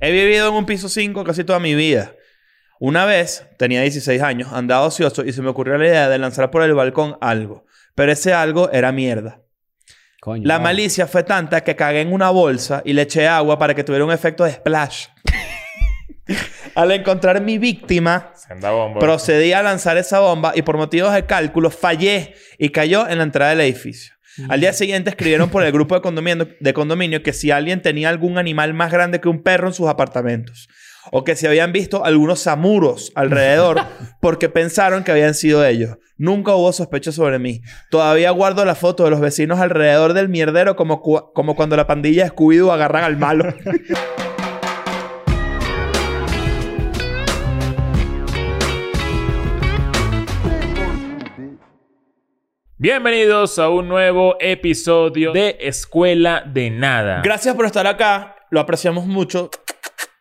He vivido en un piso 5 casi toda mi vida. Una vez, tenía 16 años, andaba ocioso y se me ocurrió la idea de lanzar por el balcón algo. Pero ese algo era mierda. Coño. La malicia fue tanta que cagué en una bolsa y le eché agua para que tuviera un efecto de splash. Al encontrar mi víctima, bomba. procedí a lanzar esa bomba y por motivos de cálculo fallé y cayó en la entrada del edificio. Al día siguiente escribieron por el grupo de condominio, de condominio que si alguien tenía algún animal más grande que un perro en sus apartamentos. O que si habían visto algunos samuros alrededor porque pensaron que habían sido ellos. Nunca hubo sospecha sobre mí. Todavía guardo la foto de los vecinos alrededor del mierdero como, cu- como cuando la pandilla de Scooby-Doo agarran al malo. Bienvenidos a un nuevo episodio de Escuela de Nada. Gracias por estar acá. Lo apreciamos mucho.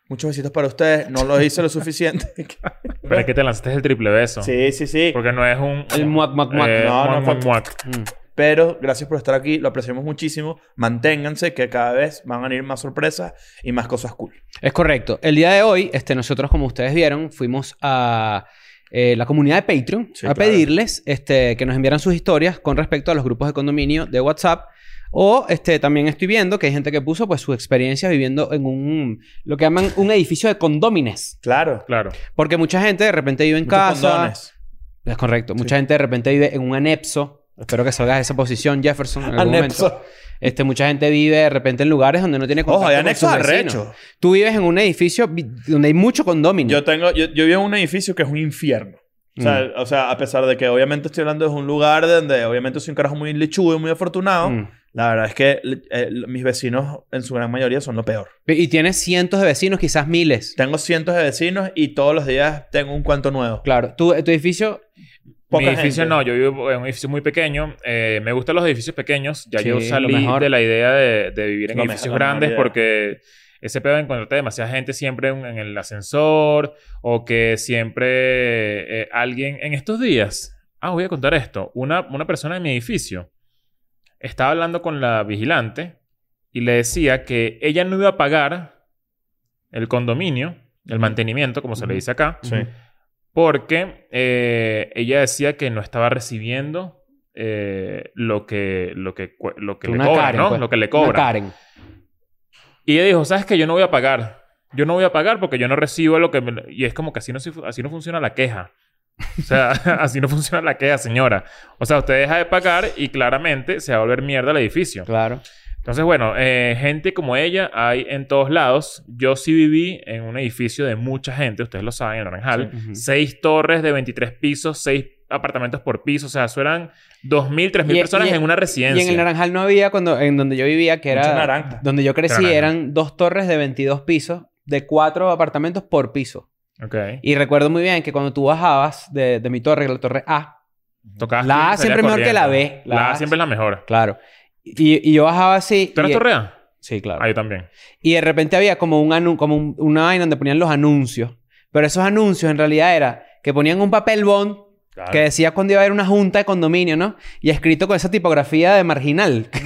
Muchos besitos para ustedes. No lo hice lo suficiente. Pero es que te lanzaste el triple beso. sí, sí, sí. Porque no es un... El muac, muac, muac. eh, No, no muac, fue- muac, muac. Mm. Pero gracias por estar aquí. Lo apreciamos muchísimo. Manténganse que cada vez van a venir más sorpresas y más cosas cool. Es correcto. El día de hoy, este, nosotros, como ustedes vieron, fuimos a eh, la comunidad de Patreon Sí, a claro. pedirles este, que nos enviaran sus historias con respecto a los grupos de condominio de WhatsApp. O este, también estoy viendo que hay gente que puso pues, su experiencia viviendo en un... lo que llaman un edificio de condómines. Claro. Claro. Porque mucha gente de repente vive en Muchos casa. condones. Es correcto. Mucha gente de repente vive en un anexo. Espero que salgas de esa posición, Jefferson, en algún Anexo. momento. Este, mucha gente vive de repente en lugares donde no tiene contacto Ojo, hay con anexos sus vecinos. arrechos. Tú vives en un edificio donde hay mucho condominio. Yo tengo... Yo, yo vivo en un edificio que es un infierno. O sea, Mm. o sea, a pesar de que obviamente estoy hablando de un lugar donde obviamente soy un carajo muy lechugo y muy afortunado, Mm. la verdad es que eh, mis vecinos en su gran mayoría son lo peor. Y tienes cientos de vecinos, quizás miles. Tengo cientos de vecinos y todos los días tengo un cuento nuevo. Claro. Tu, tu edificio... Poca Mi edificio gente. no, yo vivo en un edificio muy pequeño. Eh, me gustan los edificios pequeños. Ya Sí, yo salí mejor. de la idea de, de vivir en Lo edificios mejor, grandes porque ese pedo de encontrarte demasiada gente siempre en, en el ascensor o que siempre eh, alguien... En estos días... Ah, voy a contar esto. Una, una persona en mi edificio estaba hablando con la vigilante y le decía que ella no iba a pagar el condominio, el mantenimiento, como se le dice acá, Sí. Porque eh, ella decía que no estaba recibiendo eh, lo que, lo que, lo que le cobran, Karen, ¿no? pues. Lo que le cobran. Karen. Y ella dijo, ¿sabes qué? Yo no voy a pagar. Yo no voy a pagar porque yo no recibo lo que... me- Y es como que así no, así no funciona la queja. O sea, así no funciona la queja, señora. O sea, usted deja de pagar y claramente se va a volver mierda el edificio. Claro. Entonces, bueno, eh, gente como ella hay en todos lados. Yo sí viví en un edificio de mucha gente, ustedes lo saben, en Naranjal. Sí. Seis torres de 23 pisos, seis apartamentos por piso. O sea, eso eran 2.000, 3.000 Y- personas y- en una Y residencia. en el Naranjal no había, cuando, en donde yo vivía, que era... naranja. Donde yo crecí, Naranja. eran dos torres de 22 pisos, de cuatro apartamentos por piso. Ok. Y recuerdo muy bien que cuando tú bajabas de, de mi torre, la torre A, Tocabas La A siempre salías mejor que la. B. La La, A A siempre es la mejor. claro. Y, y yo bajaba así... ¿Tú eras y- torre A? Sí, claro. Ah, yo también. Y de repente había como, un anu- como un- una vaina donde ponían los anuncios. Pero esos anuncios en realidad era que ponían un papel bond Claro. que decía cuando iba a haber una junta de condominio, ¿no? Y escrito con esa tipografía de marginal.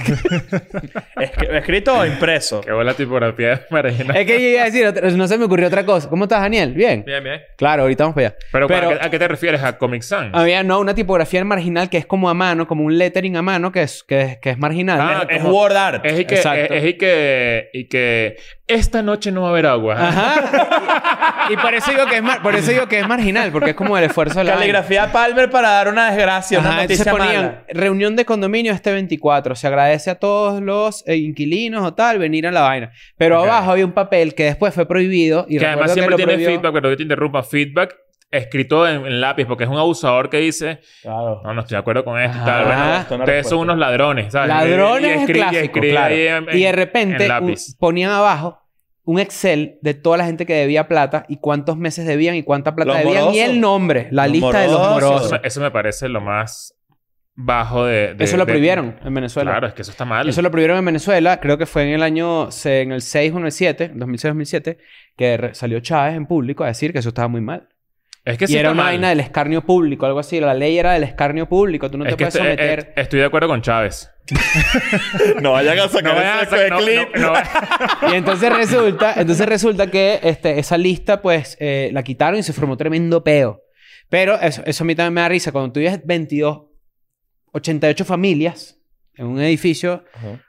Es que- ¿Escrito o impreso? Qué buena tipografía de Marina. es que yo iba a decir, no se me ocurrió otra cosa. ¿Cómo estás, Daniel? Bien. Bien, bien. Claro, ahorita vamos para allá. Pero, Pero- ¿a, qué, a qué te refieres? ¿A Comic Sans? Había, no, una tipografía en marginal que es como a mano, como un lettering a mano que es, que es, que es marginal. Ah, Es como- word art. Es y que, Exacto. es, es y que, y que esta noche no va a haber agua. Ajá. y por eso digo que es mar- por eso digo que es marginal, porque es como el esfuerzo de la. Caligrafía Palmer para dar una desgracia, una Ajá, entonces noticia ponían mala. reunión de condominio este 24. Se agradece a todos los eh, inquilinos o tal venir a la vaina. Pero Ok. abajo había un papel que después fue prohibido y que además siempre lo tiene prohibió- feedback, pero que te interrumpa, feedback escrito en, en lápiz, porque es un abusador que dice, Claro. no, no estoy de acuerdo con esto y tal. Bueno, ustedes son unos ladrones, ¿sabes? Ladrones Y es escri- y clásico, escribe claro. en- y de en- repente en un- lápiz. ponían abajo un Excel de toda la gente que debía plata y cuántos meses debían y cuánta plata Los debían y morosos. el nombre, la Los lista de los morosos. morosos. Eso, eso me parece lo más bajo de... de- Eso lo de- prohibieron en Venezuela. Claro, es que eso está mal. Eso lo prohibieron en Venezuela, creo que fue en el año, en el 6 o en el 7, 2006-2007, que salió Chávez en público a decir que eso estaba muy mal. Es que y sí era una vaina del escarnio público, algo así. La ley era del escarnio público. Tú no Es te que puedes estoy, someter. eh, estoy de acuerdo con Chávez. No vayan a sacar No vayan a ese clip. no- no- Y entonces resulta, entonces resulta que este, esa lista, pues, eh, la quitaron y se formó tremendo peo. Pero eso, eso a mí también me da risa. Cuando tú vives 22, 88 familias en un edificio,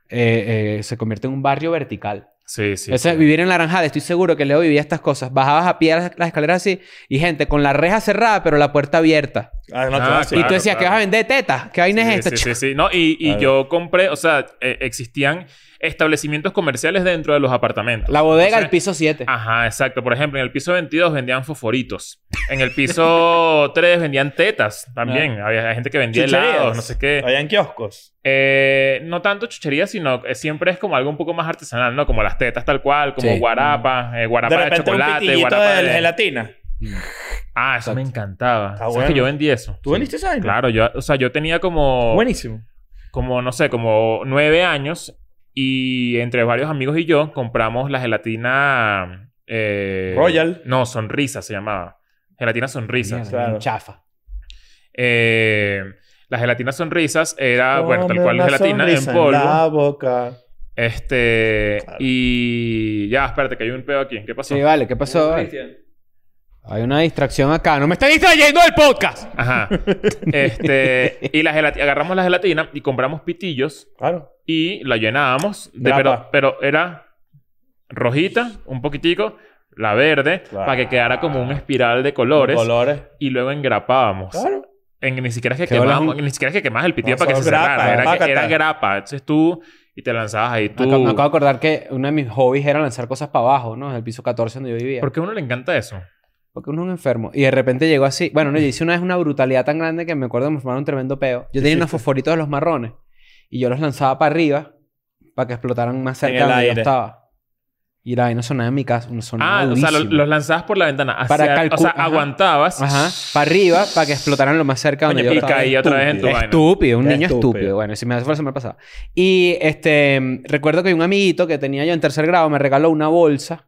eh, eh, se convierte en un barrio vertical. Sí, sí. Ese- sí. Vivir en Laranjal, estoy seguro que Leo vivía estas cosas. Bajabas a pie las, las escaleras así y gente con la reja cerrada, pero la puerta abierta. Ah, no, Ah, claro, y tú decías, claro. ¿qué vas a vender tetas? ¿Qué vaina Sí, es esta? Sí, sí, sí. No, y, yo compré, o sea, eh, existían establecimientos comerciales dentro de los apartamentos. La bodega, el Entonces, piso 7. Ajá, exacto. Por ejemplo, en el piso 22 vendían fosforitos. En el piso 3 vendían tetas también. Había gente que vendía Chucherías. helados, no sé qué. En kioscos. Eh, no tanto chuchería, sino que siempre es como algo un poco más artesanal, ¿no? Como las tetas tal cual, como Sí. guarapa, eh, De guarapa de, repente un chocolate, pitillito guarapa de de... gelatina. Ah, eso me encantaba. Está ¿Sabes bueno. que yo vendí eso? ¿Tú vendiste esa vaina? Claro, yo, o sea, yo tenía como... Buenísimo. como, no sé, como nueve años y entre varios amigos y yo compramos la gelatina... eh, Royal. No, Sonrisa se llamaba. Gelatina. Mierda, claro. Chafa. Eh, la gelatina Sonrisas era, bueno, tal cual una gelatina en sonrisa polvo. la boca. Este... Claro. Y... Ya, espérate, que hay un pedo aquí. ¿Qué pasó? Sí, vale. ¿Qué pasó? Hay una distracción acá. ¡No me está distrayendo del podcast! Ajá. Este... y la gelatina... Agarramos la gelatina y compramos pitillos Claro. y la llenábamos. De, pero, pero era rojita, un poquitico, la verde, Claro. para que quedara como un espiral de colores. Colores. Y luego engrapábamos. Claro. En, ni siquiera es que un- ni siquiera es que quemabas el pitillo No, para que se cerrara. grapa, Era, que- pácata. era grapa. Entonces tú y te lanzabas ahí Me tú. acabo, me acabo de acordar que uno de mis hobbies era lanzar cosas para abajo, ¿no? En el piso 14 donde yo vivía. ¿Por qué a uno le encanta eso? Porque uno es un enfermo. Y de repente llegó así. Bueno, no, yo hice una vez una brutalidad tan grande que me acuerdo que me formaron un tremendo peo. Yo tenía unos fosforitos de los marrones. Y yo los lanzaba para arriba para que explotaran más cerca de donde yo estaba. Y la vaina sonaba en mi casa. Sonaba Ah, o sea, lo- durísimo. los lanzabas por la ventana. Hacia, Para o sea, ajá. aguantabas. Ajá. Para arriba para que explotaran lo más cerca de donde Coño, yo y estaba. caía otra vez en tu vaina. Estúpido, un Qué niño estúpido. estúpido. Bueno, si me hace fuerza me pasaba. Y este, recuerdo que un amiguito que tenía yo en tercer grado me regaló una bolsa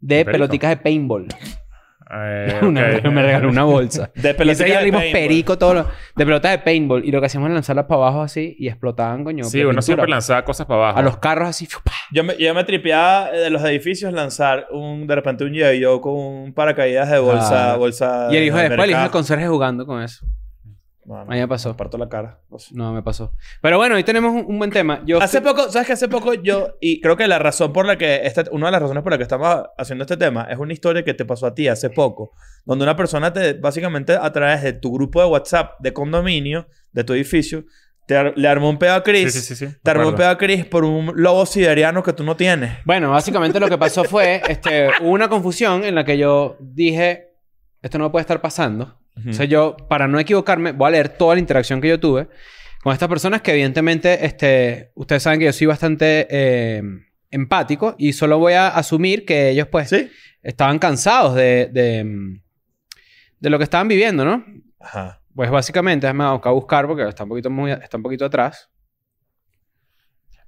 de peloticas de paintball. Eh, Una- me regaló una bolsa. De día de perico, todo lo- de pelotas de paintball. Y lo que hacíamos era lanzarlas para abajo así y explotaban, coño. Sí, de uno pintura. siempre lanzaba cosas para abajo. A los carros así. Yo me, yo me tripeaba de los edificios lanzar un, de repente un yo con un paracaídas de bolsa. Ah. bolsa Y el hijo de después, el hijo del mercado. conserje jugando con eso. No, no, A mí me pasó. me parto la cara. No sé. No, me pasó. Pero bueno, hoy tenemos un, un buen tema. Yo Hace poco, ¿sabes que Hace poco yo, y creo que la razón por la que, esta, una de las razones por la que estamos haciendo este tema es una historia que te pasó a ti hace poco, donde una persona te, básicamente a través de tu grupo de WhatsApp de condominio, de tu edificio, te ar- le armó un pedo a Chris. Sí, sí, sí. sí. Te armó un pedo a Chris por un lobo siberiano que tú no tienes. Bueno, básicamente lo que pasó fue, este, hubo una confusión en la que yo dije, esto no puede estar pasando. O sea, yo, para no equivocarme, voy a leer toda la interacción que yo tuve con estas personas que evidentemente, este, ustedes saben que yo soy bastante eh, empático y solo voy a asumir que ellos pues ¿Sí? estaban cansados de, de, de lo que estaban viviendo, ¿no? Ajá. Pues básicamente, déjame buscar porque está un poquito, muy, está un poquito atrás.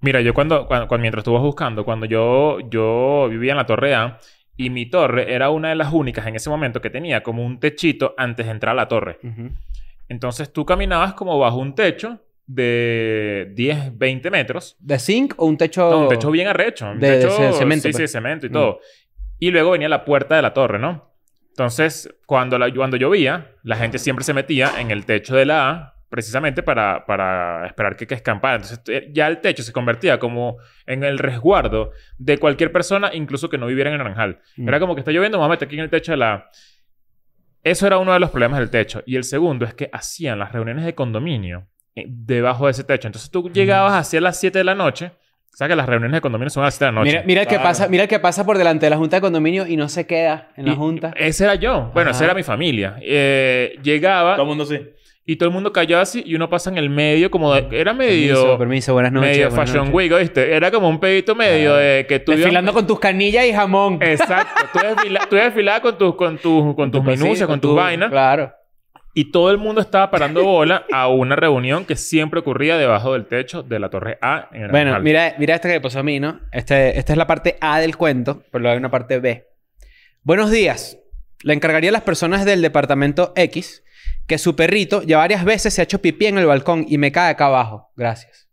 Mira, yo cuando, cuando, cuando- mientras tú vas buscando, cuando yo, yo vivía en la Torre A y mi torre era una de las únicas en ese momento que tenía como un techito antes de entrar a la torre. Entonces tú caminabas como bajo un techo de 10, 20 metros. ¿De zinc o un techo...? No, un techo bien arrecho. Un De- de techo, ce- cemento, Sí, pues. sí, de cemento y Mm. todo. Y luego venía la puerta de la torre, ¿no? Entonces, cuando, la, cuando llovía, la gente siempre se metía en el techo de la A precisamente para, para esperar que, que escampara. Entonces, eh, ya el techo se convertía como en el resguardo de cualquier persona, incluso que no viviera en el Naranjal. Mm. Era como que está lloviendo, vamos a meter aquí en el techo de la. Eso era uno de los problemas del techo. Y el segundo es que hacían las reuniones de condominio eh, debajo de ese techo. Entonces tú llegabas hacia las 7 de la noche. O sea que las reuniones de condominio son a las 7 de la noche. Mira, mira el que Claro. pasa, mira el que pasa por delante de la junta de condominio y no se queda en la Y- junta. Ese era yo. Bueno, Ajá. esa era mi familia. Eh, llegaba Todo el mundo sí. Y todo el mundo cayó así y uno pasa en el medio como de... Era medio... Permiso, permiso, buenas noches. medio buenas Fashion noches. Week, ¿viste? Era como un pedito medio de que tú... ibas- Desfilando con tus canillas y jamón. Exacto. Tú desfila- tú desfilabas con tus, con tus, con tus tu minucias, con tus tu- vainas. Claro. Y todo el mundo estaba parando bola a una reunión que siempre ocurría debajo del techo de la Torre A en el Bueno, mira, mira esta que me pasó a mí, ¿no? Este, esta es la parte A del cuento, pero luego hay una parte B. Buenos días. Le encargaría a las personas del departamento X que su perrito ya varias veces se ha hecho pipí en el balcón y me cae acá abajo. Gracias.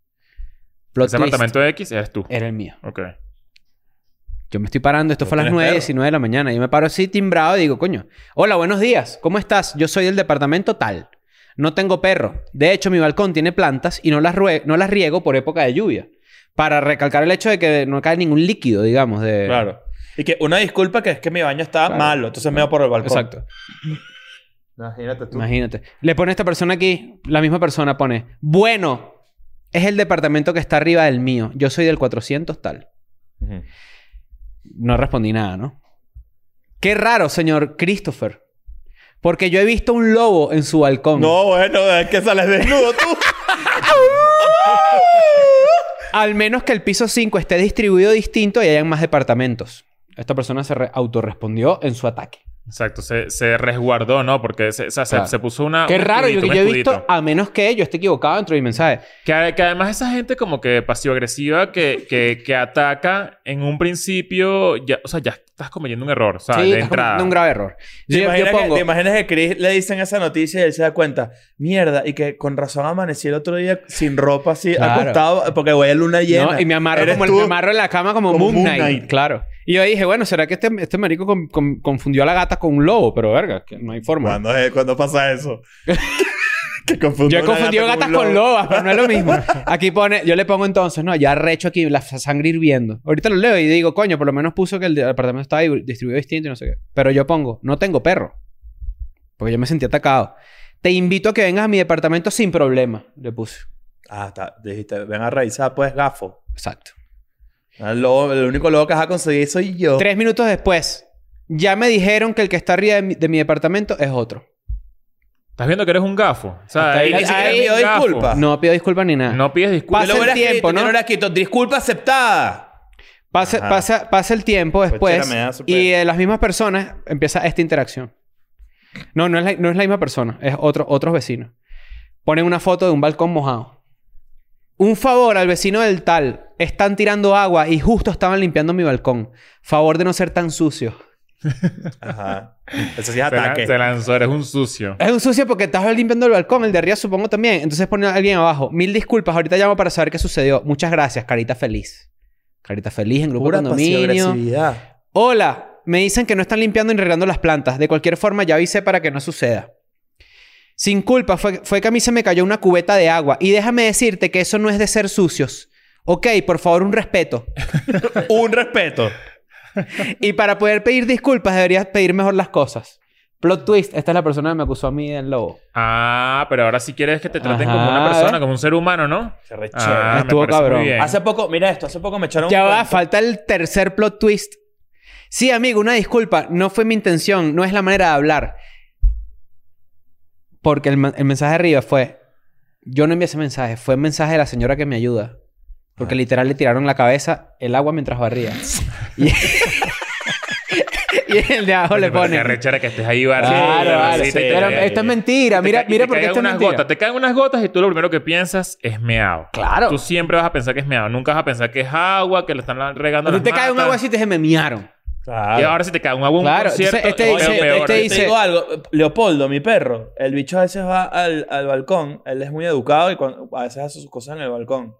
Plot Ese twist. apartamento X eres tú. Era el mío. Ok. Yo me estoy parando, esto ¿No fue a las tienes 9, perro? 19 de la mañana. Yo me paro así timbrado y digo, coño, hola, buenos días, ¿cómo estás? Yo soy del departamento tal. No tengo perro. De hecho, mi balcón tiene plantas y no las, rue- no las riego por época de lluvia. Para recalcar el hecho de que no cae ningún líquido, digamos, de... Claro. Y que una disculpa que es que mi baño Claro. malo, entonces me iba por el balcón. Exacto. Imagínate tú. Imagínate. Le pone esta persona aquí, la misma persona pone, bueno, es el departamento que está arriba del mío. Yo soy del 400 tal. No respondí nada, ¿no? Qué raro, señor Christopher. Porque yo he visto un lobo en su balcón. No, bueno, es que sales desnudo tú. Al menos que el piso 5 esté distribuido distinto y hayan más departamentos. Esta persona se re- autorrespondió en su ataque. Exacto. Se, se resguardó, ¿no? Porque se, o sea, se- Claro. se puso una... Qué raro, yo, yo he visto, a menos que yo esté equivocado dentro de mi mensaje. Que, que además esa gente como que pasivo-agresiva que, que, que ataca en un principio... Ya, o sea, ya estás cometiendo un error. O sea, sí, de entrada. un grave error. ¿Te Yo, que, te imaginas que Chris le dicen esa noticia y él se da cuenta, mierda, y que con razón amanecí el otro día sin ropa así, Claro. acostado, porque voy a luna llena. ¿no? Y me amarro, como el- tú. me amarro en la cama como, como Moon Moon Knight. Knight. Claro. Y yo dije, bueno, ¿será que este, este marico con- con- confundió a la gata con un lobo? Pero verga, que no hay forma. ¿Cuándo, es- cuándo pasa eso? que confundió Yo he confundido gata gatas con lobo. lobas, pero no es lo mismo. Aquí pone, yo le pongo entonces, no, ya recho aquí la sangre hirviendo. Ahorita lo leo y digo, coño, por lo menos puso que el departamento estaba di- distribuido distinto y no sé qué. Pero yo pongo, no tengo perro. Porque yo me sentí atacado. Te invito a que vengas a mi departamento sin problema, le puse. Ah, está. Dijiste, ven a revisar, pues, gafo. Exacto. El, lobo- el único lobo que vas a conseguir soy yo. Tres minutos después, ya me dijeron que el que está arriba de mi, de mi departamento es otro. ¿Estás viendo que eres un gafo? O sea, Hasta ahí- ni siquiera gafo. disculpas. No pido disculpas ni nada. No pides disculpas. Pasa Yo lo el hubiera tiempo, escrito, ¿no? yo lo hubiera escrito, disculpa aceptada. Pasa, Ajá. pasa, pasa el tiempo después y eh, las mismas personas empieza esta interacción. No, no es la, no es la misma persona. Es otro, otros vecinos. Ponen una foto de un balcón mojado. Un favor al vecino del tal. Están tirando agua y justo estaban limpiando mi balcón. Favor de no ser tan sucio. Ajá. Eso sí es ataque. se lanzó, eres un sucio. Es un sucio porque estás limpiando el balcón. El de arriba supongo también. Entonces pone a alguien abajo. Mil disculpas. Ahorita llamo para saber qué sucedió. Muchas gracias. Carita feliz. Carita feliz en grupo Pura de condominio. Hola, me dicen que no están limpiando ni regando las plantas. De cualquier forma, ya avisé para que no suceda. Sin culpa, fue, fue que a mí se me cayó una cubeta de agua. Y déjame decirte que eso no es de ser sucios. Ok, por favor, un respeto. Un respeto. Y para poder pedir disculpas, deberías pedir mejor las cosas. Plot twist, esta es la persona que me acusó a mí del lobo. Ah, pero ahora sí quieres que te traten Ajá, como una ¿eh? persona, como un ser humano, ¿no? Se re Ah, me Estuvo cabrón. muy bien. Hace poco, mira esto, hace poco me echaron Ya un va, cuento. falta el tercer plot twist. Sí, amigo, una disculpa. No fue mi intención. No es la manera de hablar. Porque el, el mensaje arriba fue... Yo no envié ese mensaje. Fue el mensaje de la señora que me ayuda. Porque Ah. literal le tiraron la cabeza el agua mientras barría. y, y el de abajo le pone... Qué rechera que estés ahí barriendo. Claro, la vale. te- Pero te- esto es mentira. te Mira, mira te porque esto es unas mentira. gotas. Te caen unas gotas y tú lo primero que piensas es meado. Claro. Tú siempre vas a pensar que es meado. Nunca vas a pensar que es agua, que le están regando A ti las te cae un agua así y te se me miaron. Claro. Y ahora si te cae un agua un Claro, concierto, entonces este es dice- peor. este Te dice- digo algo. Leopoldo, mi perro, el bicho a veces va al, al balcón. Él es muy educado y cuando- a veces hace sus cosas en el balcón.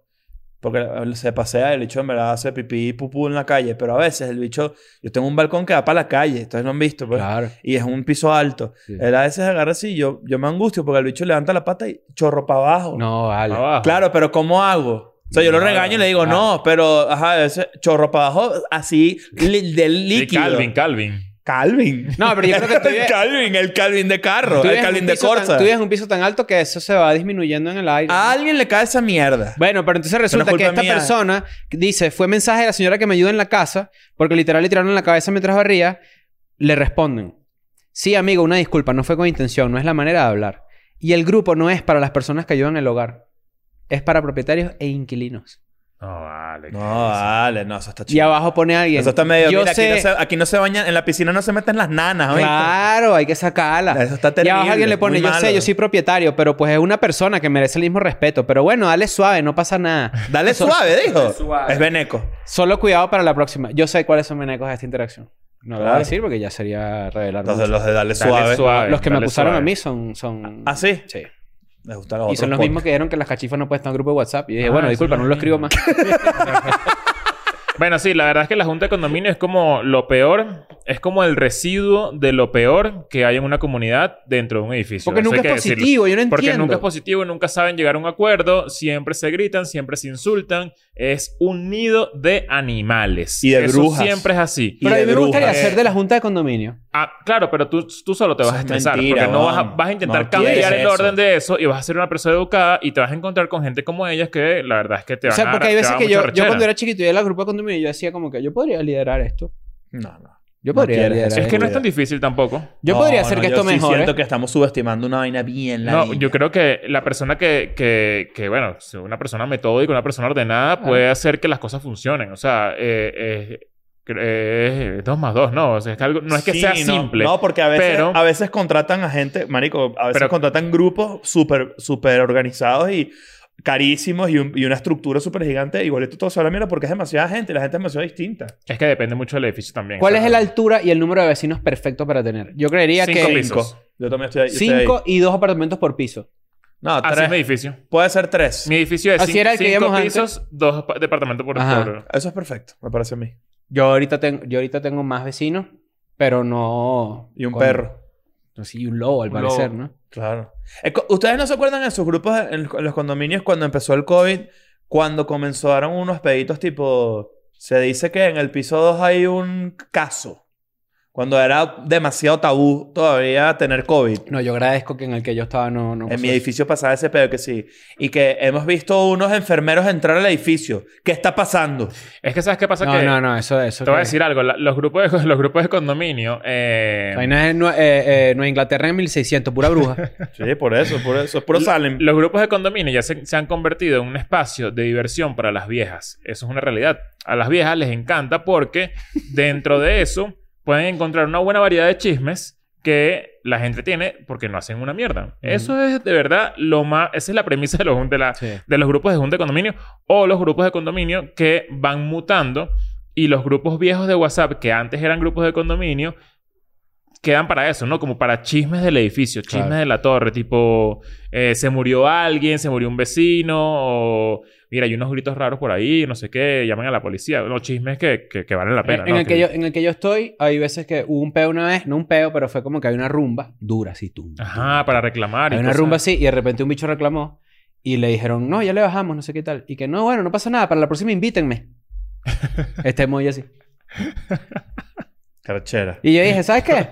Porque se pasea, el bicho en verdad hace pipí y pupú en la calle. Pero a veces el bicho... Yo tengo un balcón que da para la calle. Ustedes lo han visto, pues. Claro. Y es un piso alto. Sí. Él a veces agarra así. Yo, yo me angustio porque el bicho levanta la pata y chorro para abajo. No, vale. Abajo. Claro, pero ¿cómo hago? O sea, yo lo regaño y le digo, ah. no, pero, ajá, ese chorro para abajo, así, li- del Sí, líquido. Calvin, Calvin. Calvin. No, pero yo creo que tú vives- Calvin, el Calvin de carro, el Calvin de Corsa. tan- Tú vives un piso tan alto que eso se va disminuyendo en el aire. A alguien le cae esa mierda. Bueno, pero entonces resulta que esta mía. persona dice, fue mensaje de la señora que me ayuda en la casa, porque literal le tiraron en la cabeza mientras barría, le responden, sí amigo, una disculpa, no fue con intención, no es la manera de hablar. Y el grupo no es para las personas que ayudan en el hogar, es para propietarios e inquilinos. No, vale. No, vale, no, eso está Y chido. abajo pone alguien. Eso está medio... Yo mira, sé... aquí, no se, aquí no se bañan... En la piscina no se meten las nanas, ¿oíste? Claro, hay que sacarla. Eso está Y terrible. abajo alguien le pone, yo sé, yo soy propietario, pero pues es una persona que merece el mismo respeto. Pero bueno, dale suave, no pasa nada. Dale suave, dijo. Suave. Es Beneco. Solo cuidado para la próxima. Yo sé cuáles son menecos de esta interacción. No lo voy a decir porque ya sería revelar. Mucho. los de Dale Dale Suave. Los que me dale acusaron suave. a mí son... son... ¿Ah, sí? Sí. Les gustan los Y otros son los mismos que dijeron que las cachifas no pueden estar en grupo de WhatsApp. Y dije, Ah, bueno, disculpa, no lo escribo más. Bueno, sí, la verdad es que la junta de condominio es como lo peor, es como el residuo de lo peor que hay en una comunidad dentro de un edificio. Porque Eso nunca hay es decirlo. positivo, yo no Porque entiendo. nunca es positivo, nunca saben llegar a un acuerdo, siempre se gritan, siempre se insultan. Es un nido de animales. Y de Eso brujas. siempre es así. Pero a Y mí de me gustaría brujas. hacer de la junta de condominio. Ah, claro, pero tú, tú solo te vas Eso a es estresar. mentira, porque no vas a, vas a intentar No cambiar el eso. orden de eso y vas a ser una persona educada y te vas a encontrar con gente como ellas que la verdad es que te O van sea, a porque hay veces que yo, yo cuando era chiquito y era el grupo de condominio, yo decía como que yo podría liderar esto. No, no. Yo No podría quieres liderar eso. Es que no es tan difícil tampoco. Yo No, podría hacer no, que yo esto sí mejore. siento que estamos subestimando una vaina bien la No, yo creo que la persona que, que, que, bueno, si una persona metódica, una persona ordenada, puede hacer que las cosas funcionen. O sea, eh, eh, eh, dos más dos, ¿no? O sea, es que algo, no es que Sí, sea simple. No, porque a veces, pero- a veces contratan a gente, marico, a veces Pero- contratan grupos súper súper organizados y carísimos y, un- y una estructura súper gigante. Igualito todo se habla mierda porque es demasiada gente y la gente es demasiado distinta. Es que depende mucho del edificio también. ¿Cuál es la altura y el número de vecinos perfecto para tener? Yo creería Cinco que pisos. Cinco. Yo también estoy ahí. yo estoy ahí. cinco y dos apartamentos por piso. No, Así tres. es mi edificio. Puede ser tres. Mi edificio es Así cin- era el que cinco antes. pisos, dos pa- departamentos por- Eso es perfecto, me parece a mí. Yo ahorita tengo, yo ahorita tengo más vecinos, pero no. Y un con- perro. Sí, un lobo, al Un parecer, lobo. ¿no? Claro. Eh, ¿Ustedes no se acuerdan en sus grupos, en, en los condominios, cuando empezó el COVID? Cuando comenzaron unos peditos tipo... Se dice que en el piso 2 hay un caso. Cuando era demasiado tabú todavía tener COVID. No, yo agradezco que en el que yo estaba no. no En mi edificio pasaba ese pedo que sí. Y que hemos visto unos enfermeros entrar al edificio. ¿Qué está pasando? Es que ¿sabes qué pasa? No, que no, no, eso eso. Te voy a decir algo. la- los, grupos de, los grupos de condominio... Eh, Vaina es eh, eh, Nueva Inglaterra en 1600, pura bruja. Sí, por eso, por eso. Es puro Salem. Los grupos de condominio ya se, se han convertido en un espacio de diversión para las viejas. Eso es una realidad. A las viejas les encanta porque dentro de eso pueden encontrar una buena variedad de chismes que la gente tiene porque no hacen una mierda. Eso es de verdad lo más... Esa es la premisa de los, de la- Sí. de los grupos de junta de condominio o los grupos de condominio que van mutando y los grupos viejos de WhatsApp que antes eran grupos de condominio quedan para eso, ¿no? Como para chismes del edificio, chismes Claro. de la torre, tipo eh, se murió alguien, se murió un vecino o mira, hay unos gritos raros por ahí, no sé qué, llaman a la policía. Los chismes que, que, que valen la pena, en, ¿no? el que yo, en el que yo estoy, hay veces que hubo un peo una vez, no un peo, pero fue como que hay una rumba dura, así tú. Ajá, para reclamar. y Hay una rumba así y de repente un bicho reclamó y le dijeron, no, ya le bajamos, no sé qué tal. Y que no, bueno, no pasa nada, para la próxima invítenme. este emoji así. Carachera. Y yo dije, ¿sabes qué?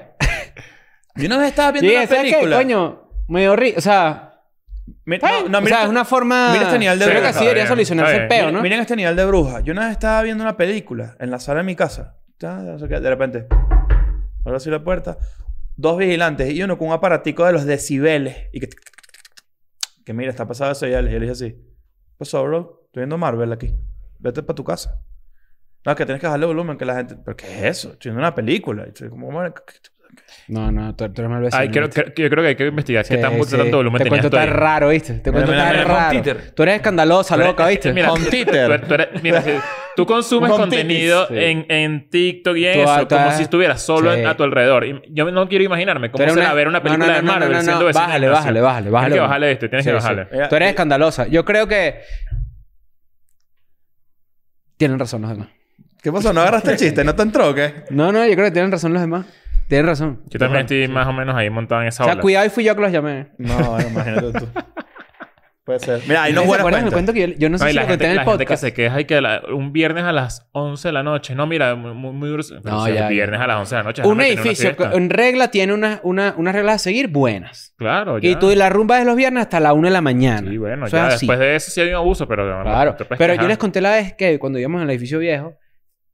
Yo una vez estaba Yo viendo dije, una ¿sabes qué? película. Coño, medio ri... O sea, Mi- no, no, o mira, sea, es una forma... mira este nivel de Creo que bruja. así debería solucionarse el peo, ¿no? miren este nivel de bruja. Yo una vez estaba viendo una película en la sala de mi casa. Qué, De repente, ahora sí la puerta. Dos vigilantes y uno con un aparatico de los decibeles. Y que... Que mira, está pasado eso. Y yo le dije así. ¿Qué pasó, bro? Estoy viendo Marvel aquí. Vete para tu casa. No, que tienes que bajarle volumen que la gente... ¿Pero qué es eso? Estoy viendo una película. Estoy como... "Bueno, No, no, tú, tú eres mal vecino. Ay, creo, ¿viste? creo- yo creo que hay que investigar qué Sí, tan sí. tanto volumen Te cuento tan raro, ¿viste? Te cuento Mira, tan mira, raro. Tú eres escandalosa, Tú eres- loca, ¿viste? Mira, tú- tú- eres- mira, si tú consumes contenido en, en TikTok y Tú- eso, como si estuvieras solo a tu alrededor. Y yo no quiero imaginarme cómo será una- ver una película no, de no, Marvel siendo vecino Bájale, bájale, bájale, bájale. Tienes que bajarle esto, tienes que bajarle. Tú eres escandalosa. Yo creo que... Tienen razón los demás. ¿Qué pasó? ¿No agarraste el chiste? ¿No te entró o qué? No, no, yo creo que tienen razón los demás. Tienen razón. Yo también estoy más o menos ahí montado en esa O sea, ola. cuidado y fui yo que los llamé. No, bueno, imagínate tú. Puede ser. Mira, hay ¿No se buenos acuerdan del cuento que yo, yo no sé No, y si la lo gente, conté en el la gente que podcast? se queja y que la- un viernes a las 11 de la noche. No, mira, muy, muy, muy duro. Pero No, si ya, ya. viernes a las 11 de la noche. Un déjame tener una edificio fiesta. en regla tiene una, una, unas reglas a seguir buenas. Claro, ya. Y tú la rumba es los viernes hasta la una de la mañana. Sí, bueno, Eso ya así. después de eso sí hay un abuso, pero... Claro. Pero yo les conté la vez que cuando íbamos en el edificio viejo,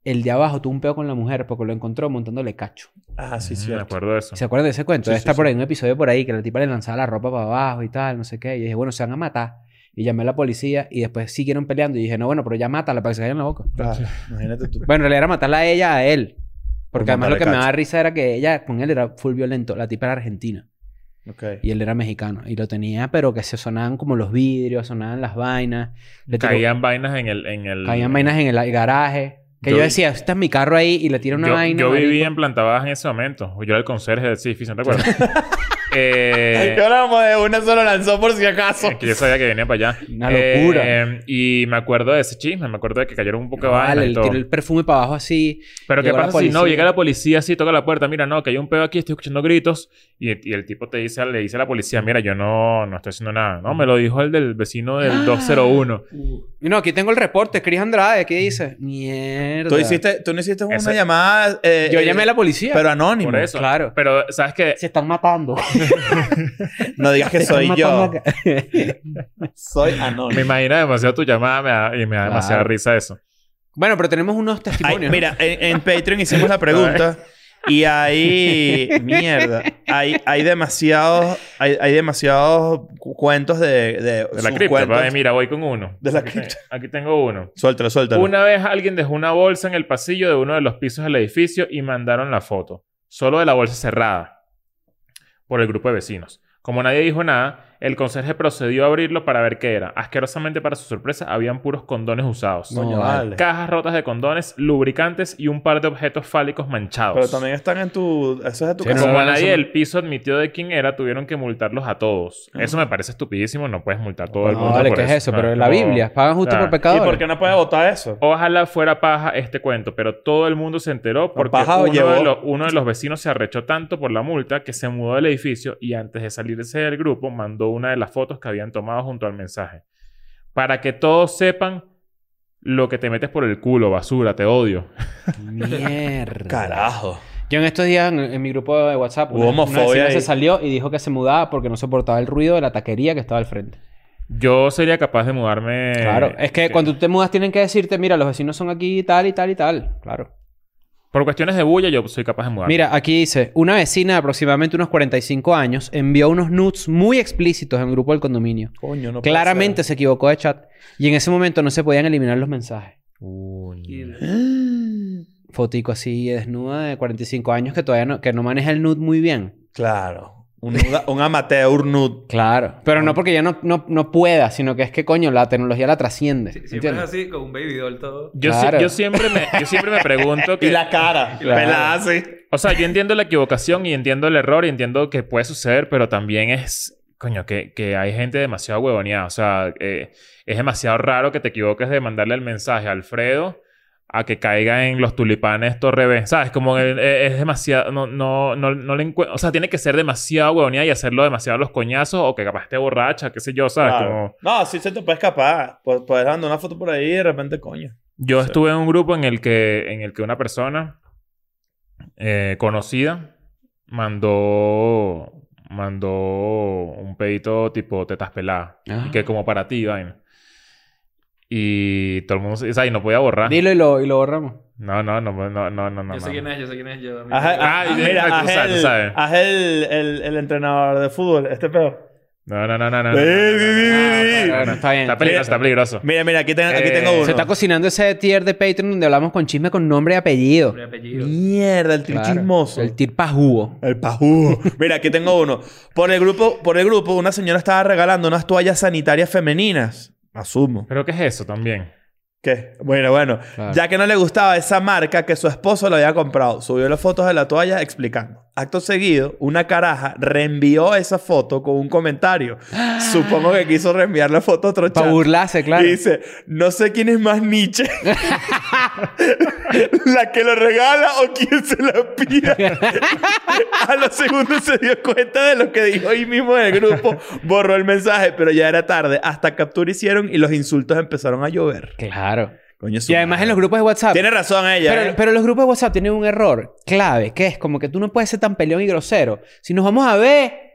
el de abajo tuvo un peo con la mujer porque lo encontró montándole cacho. Ah, sí, sí. Me acuerdo de eso. ¿Se acuerdan de ese cuento? Sí, Debe sí, estar por sí. ahí un episodio por ahí que la tipa le lanzaba la ropa para abajo y tal, no sé qué. Y dije, bueno, se van a matar. Y llamé a la policía y después siguieron peleando. Y dije, no, bueno, pero ya mátala para que se caiga en la boca. Ah, imagínate tú. Bueno, en realidad era matarla a ella, a él. Porque Por además lo que me daba risa era que ella con él era full violento. La tipa era argentina. Ok. Y él era mexicano. Y lo tenía, pero que se sonaban como los vidrios, sonaban las vainas. Le Caían vainas en el... En el caían vainas en el garaje. Que Yo decía, está en mi carro ahí y le tiro una yo, vaina. yo viví marico. en planta baja en ese momento. Yo era el conserje del edificio, ¿no te acuerdas? eh, Que hablamos de una solo lanzó por si acaso. que yo sabía que venía para allá. Una locura. Eh, y me acuerdo de ese chisme. Me acuerdo de que cayeron un poco de No, vale, y todo. tiró el perfume para abajo así. Pero ¿qué la pasa si no? Llega la policía así, toca la puerta. Mira, no, que hay un pedo aquí, estoy escuchando gritos. Y, y el tipo te dice, le dice a la policía, mira, yo no, no estoy haciendo nada. No, me lo dijo el del vecino Ah. del 201. Y no, aquí tengo el reporte. Cris Andrade, ¿qué dice? Mierda. Tú, hiciste, tú no hiciste una Ese- llamada... eh, Yo eh, llamé a la policía. Pero anónimo. Por eso. Claro. Pero, ¿sabes qué? Se están matando. No digas que soy yo. Soy Me anónimo. imagina demasiado tu llamada me da- y me da Claro. demasiada risa eso. bueno, pero tenemos unos Ay, testimonios. mira, en, en Patreon hicimos la pregunta y hay... Mierda. Hay, hay demasiados... Hay, hay demasiados cu- cuentos de... De, De la sus cripta. cuentos. pa, Mira, voy con uno. De la Aquí te- cripta. Aquí tengo uno. Suéltalo, suéltalo. Una vez alguien dejó una bolsa en el pasillo de uno de los pisos del edificio y mandaron la foto. Solo de la bolsa cerrada. Por el grupo de vecinos. Como nadie dijo nada, el conserje procedió a abrirlo para ver qué era. Asquerosamente, para su sorpresa, habían puros condones usados. No, Coño, vale. Cajas rotas de condones, lubricantes y un par de objetos fálicos manchados. Pero también están en tu... Eso es de tu Sí, casa. Como nadie del piso admitió de quién era, tuvieron que multarlos a todos. Eso me parece estupidísimo. No puedes multar a todo el No, mundo vale, por ¿qué es eso? ¿no? Pero en la Biblia. Pagan justo Claro. por ¿Y pecadores. por qué no puedes votar eso? Ojalá fuera paja este cuento, pero todo el mundo se enteró porque uno, llevó? de los, uno de los vecinos se arrechó tanto por la multa que se mudó del edificio y antes de salirse del grupo mandó una de las fotos que habían tomado junto al mensaje. Para que todos sepan lo que te metes por el culo, basura, te odio. Mierda. Carajo. Yo en estos días en, en mi grupo de WhatsApp, Hubo una, una vecina se salió y dijo que se mudaba porque no soportaba el ruido de la taquería que estaba al frente. Yo sería capaz de mudarme. Claro, es que cuando tú te mudas tienen que decirte, mira, los vecinos son aquí tal y tal y tal. Claro. Por cuestiones de bulla, yo soy capaz de mudarme. Mira, aquí dice, una vecina de aproximadamente unos 45 años envió unos nudes muy explícitos en el grupo del condominio. Coño, no puede Claramente se equivocó de chat y en ese momento no se podían eliminar los mensajes. Uy. ser. Fotico así desnuda de 45 años que todavía no, que no maneja el nude muy bien. Claro. Un, amateur nude. Claro. Pero no porque ya no, no, no pueda, sino que es que, coño, la tecnología la trasciende. Sí, siempre es así, con un baby doll todo. Yo, si- yo siempre me, yo siempre me pregunto que... Y la cara. Claro. Pelada así. O sea, yo entiendo la equivocación y entiendo el error y entiendo que puede suceder, pero también es, coño, que, que hay gente demasiado huevoneada. O sea, eh, es demasiado raro que te equivoques de mandarle el mensaje a Alfredo a que caiga en los tulipanes Torre B. ¿Sabes? Como el- eh, es demasiado... No, no, no, no le encuentro... O sea, tiene que ser demasiado huevoneada y hacerlo demasiado a los coñazos o que capaz esté borracha, qué sé yo, ¿sabes? Claro. Como... No, sí se te puede escapar. Pu- Puedes mandar una foto por ahí y de repente, coño. Yo Sí. estuve en un grupo en el que, en el que una persona eh, conocida mandó, mandó un pedito tipo tetas peladas. Ah. Y que como para ti, vaina. Y todo el mundo... O sea, y no podía borrar. Dilo y lo, y lo borramos. No, no, no, no, no, no, no. yo sé quién es, yo sé quién es. Yo, Ah, mira, tú haz sabes, tú el, sabes. haz el, el, entrenador de fútbol. Este pedo. No, no, no, no, no. Eh, está bien. Está peligroso, está peligroso. Mira, mira, aquí, ten- aquí Eh, tengo uno. Se está cocinando ese tier de Patreon donde hablamos con chisme con nombre y apellido. Nombre y apellido. Mierda, el Claro. trichismoso. El tir pajugo. El pajú. Mira, aquí tengo uno. Por el grupo, por el grupo, una señora estaba regalando unas toallas sanitarias femeninas. Asumo. ¿Pero qué es eso también? ¿Qué? Bueno, bueno. Claro. Ya que no le gustaba esa marca que su esposo lo había comprado, subió las fotos de la toalla explicando. Acto seguido, una caraja reenvió esa foto con un comentario. Supongo que quiso reenviar la foto a otro. Para burlarse, claro. Y dice, no sé quién es más Nietzsche. la que lo regala o quién se la pide. a los segundos se dio cuenta de lo que dijo ahí mismo en el grupo. Borró el mensaje, pero ya era tarde. Hasta captura hicieron y los insultos empezaron a llover. Claro. Coño, Y además madre. en los grupos de WhatsApp. Tiene razón ella. Pero, ¿eh? pero los grupos de WhatsApp tienen un error clave, que es como que tú no puedes ser tan peleón y grosero. Si nos vamos a ver,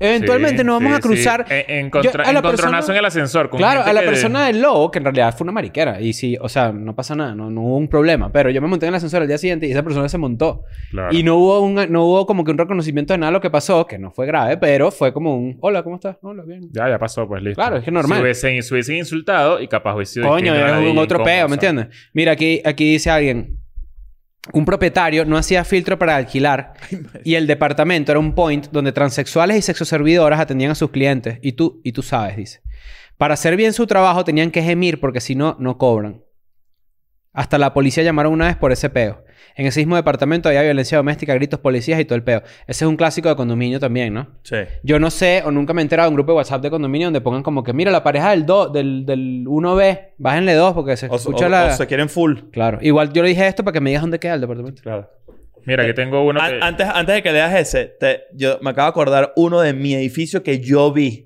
eventualmente Sí, nos vamos sí, a cruzar. sí. En, Yo- a la persona- en el ascensor. con Claro, a la persona del lobo, que en realidad fue una mariquera. Y sí, o sea, no pasa nada, no, no hubo un problema. Pero yo me monté en el ascensor al día siguiente y esa persona se montó. Claro. Y no hubo, un, no hubo como que un reconocimiento de nada de lo que pasó, que no fue grave, pero fue como un, hola, ¿cómo estás? Hola, bien. Ya, ya pasó, pues listo. Claro, es que normal. Si hubiesen, si hubiesen insultado y capaz hubiese sido Coño, es un otro peo, ¿me entiendes? Mira, aquí, aquí dice alguien. Un propietario no hacía filtro para alquilar y el departamento era un point donde transexuales y sexoservidoras atendían a sus clientes. Y tú, y tú sabes, dice. Para hacer bien su trabajo tenían que gemir porque si no, no cobran. Hasta la policía llamaron una vez por ese peo. En ese mismo departamento había violencia doméstica, gritos, policías y todo el peo. Ese es un clásico de condominio también, ¿no? Sí. Yo no sé, o nunca me he enterado de un grupo de WhatsApp de condominio donde pongan como que, mira, la pareja del, do, del, del 1B, bájenle dos porque se O, escucha o- la... o se quieren full. Claro. Igual yo le dije esto para que me digas dónde queda el departamento. Claro. Mira, aquí tengo uno An- que... antes, antes de que leas ese, te- yo me acabo de acordar uno de mi edificio que yo vi.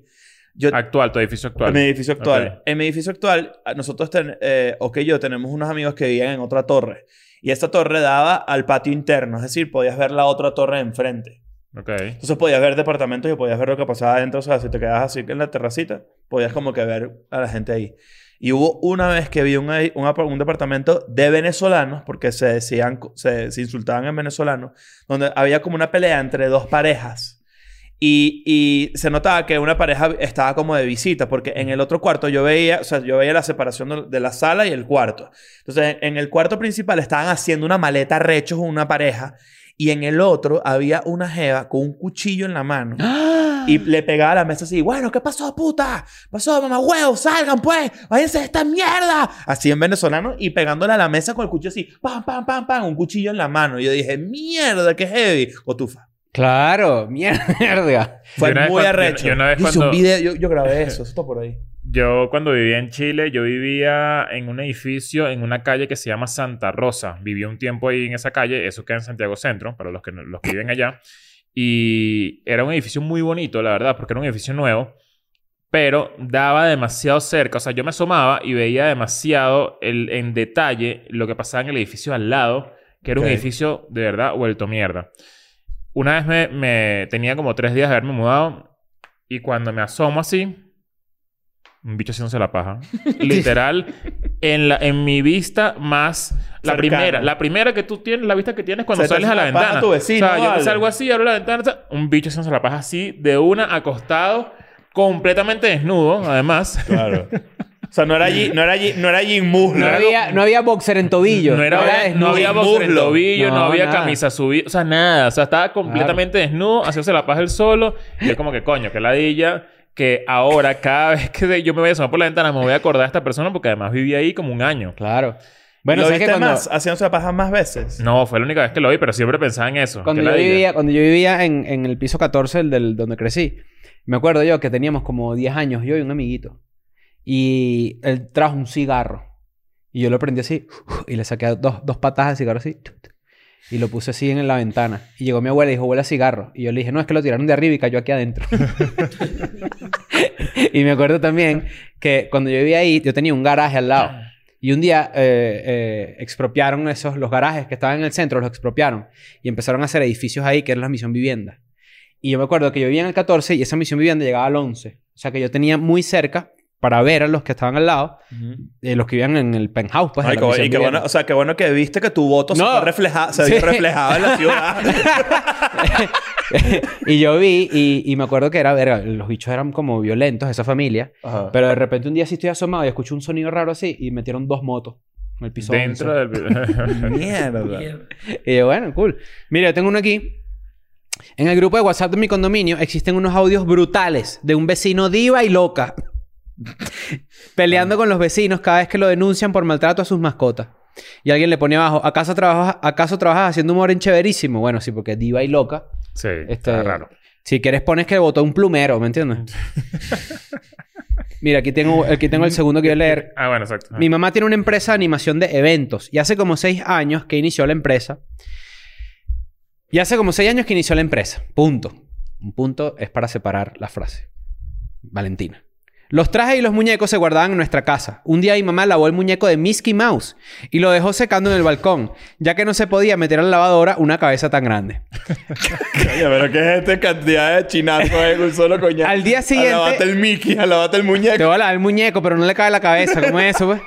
Yo, Actual, tu edificio actual. En mi edificio actual. Ok. En mi edificio actual, nosotros, ten, eh, yo, tenemos unos amigos que vivían en otra torre. Y esta torre daba al patio interno. Es decir, podías ver la otra torre de enfrente. Ok. Entonces podías ver departamentos y podías ver lo que pasaba adentro. O sea, si te quedabas así en la terracita, podías como que ver a la gente ahí. Y hubo una vez que vi un, un departamento de venezolanos, porque se decían, se, se insultaban en venezolano, donde había como una pelea entre dos parejas. Y, y se notaba que una pareja estaba como de visita, porque en el otro cuarto yo veía, o sea, yo veía la separación de, la sala y el cuarto. Entonces, en, el cuarto principal estaban haciendo una maleta rechos una pareja, y en el otro había una jeva con un cuchillo en la mano. Y le pegaba a la mesa así, bueno, ¿qué pasó, puta? ¿Pasó, mamá huevo? Salgan, pues, váyanse de esta mierda. Así en venezolano y pegándole a la mesa con el cuchillo así, pam, pam, pam, pam, un cuchillo en la mano. Y yo dije, mierda, qué heavy. Cotufa. Claro, mierda. Fue Yo una vez muy arrecho. yo- yo una vez Hice cuando- un video, yo, yo grabé eso, eso está por ahí. Yo cuando vivía en Chile, yo vivía en un edificio, en una calle que se llama Santa Rosa. Viví un tiempo ahí en esa calle, eso queda en Santiago Centro, para los que, no- los que viven allá. Y era un edificio muy bonito, la verdad, porque era un edificio nuevo, pero daba demasiado cerca. O sea, yo me asomaba y veía demasiado el, en detalle lo que pasaba en el edificio al lado, que era un edificio de verdad vuelto mierda. Una vez me, me tenía como tres días de haberme mudado y cuando me asomo así, un bicho haciéndose la paja. Literal, en, la, en mi vista más... La primera, la primera que tú tienes, la vista que tienes cuando Se te sales a la la paja ventana. tu vecino, o sea, yo vale. que salgo así, abro la ventana, ta- un bicho haciéndose la paja así, de una acostado, completamente desnudo, además. Claro. O sea, no era allí, no era allí, no era allí muslo. No había, no había boxer en tobillo. No, era, no desnudo. había boxer en tobillo, no, No, había nada. camisa subida, o sea, nada. O sea, estaba completamente desnudo, haciéndose la paja él solo. Y yo como que, coño, que ladilla. Que ahora, cada vez que yo me voy a asomar por la ventana, me voy a acordar de esta persona porque además viví ahí como un año. Claro. Bueno, ¿Lo ¿sabes viste que cuando, más? Haciéndose la paja más veces. No, fue la única vez que lo vi, pero siempre pensaba en eso. cuando yo vivía, cuando yo vivía en, en el piso 14, el del, donde crecí, me acuerdo yo que teníamos como 10 años, yo y un amiguito. Y él trajo un cigarro. Y yo lo prendí así, y le saqué dos, dos patadas de cigarro así. Y lo puse así en la ventana. Y llegó mi abuela y dijo, huele a cigarro. Y yo le dije, no, es que lo tiraron de arriba y cayó aquí adentro. y me acuerdo también que cuando yo vivía ahí, yo tenía un garaje al lado. Y un día eh, eh, expropiaron esos, los garajes que estaban en el centro, los expropiaron. Y empezaron a hacer edificios ahí, que era la misión vivienda. Y yo me acuerdo que yo vivía en el 14 y esa misión vivienda llegaba al 11. O sea que yo tenía muy cerca para ver a los que estaban al lado, eh, los que vivían en el penthouse, pues. Ay, y qué bueno, o sea, qué bueno que viste que tu voto se, No. fue refleja- se Sí. vio reflejado en la ciudad. y yo vi y, y me acuerdo que era, verga, los bichos eran como violentos, esa familia. Ajá. Pero de repente un día sí estoy asomado y escucho un sonido raro así y metieron dos motos en el piso. Dentro 11. del... Mierda. Y yo, bueno, cool. Mira, yo tengo uno aquí. En el grupo de WhatsApp de mi condominio existen unos audios brutales de un vecino diva y loca. Peleando con los vecinos cada vez que lo denuncian por maltrato a sus mascotas. Y alguien le pone abajo, ¿acaso trabajas, ¿acaso trabajas haciendo humor en chéverísimo? Bueno, sí, porque diva y loca. sí, Este, está raro. Si quieres pones que votó un plumero, ¿me entiendes? Mira, aquí tengo, aquí tengo el segundo que voy a leer. Ah, bueno, exacto. Mi mamá tiene una empresa de animación de eventos y hace como seis años que inició la empresa. Y hace como seis años que inició la empresa. Punto. Un punto es para separar la frase. Valentina. Los trajes y los muñecos se guardaban en nuestra casa. Un día mi mamá lavó el muñeco de Mickey Mouse y lo dejó secando en el balcón, ya que no se podía meter a la lavadora una cabeza tan grande. Oye, pero ¿qué es esta cantidad de chinazos en un solo coñazo? Al día siguiente- Alabate el Mickey, alabate el Te muñeco. voy a lavar el muñeco, pero no le cabe la cabeza. ¿Cómo es eso, pues?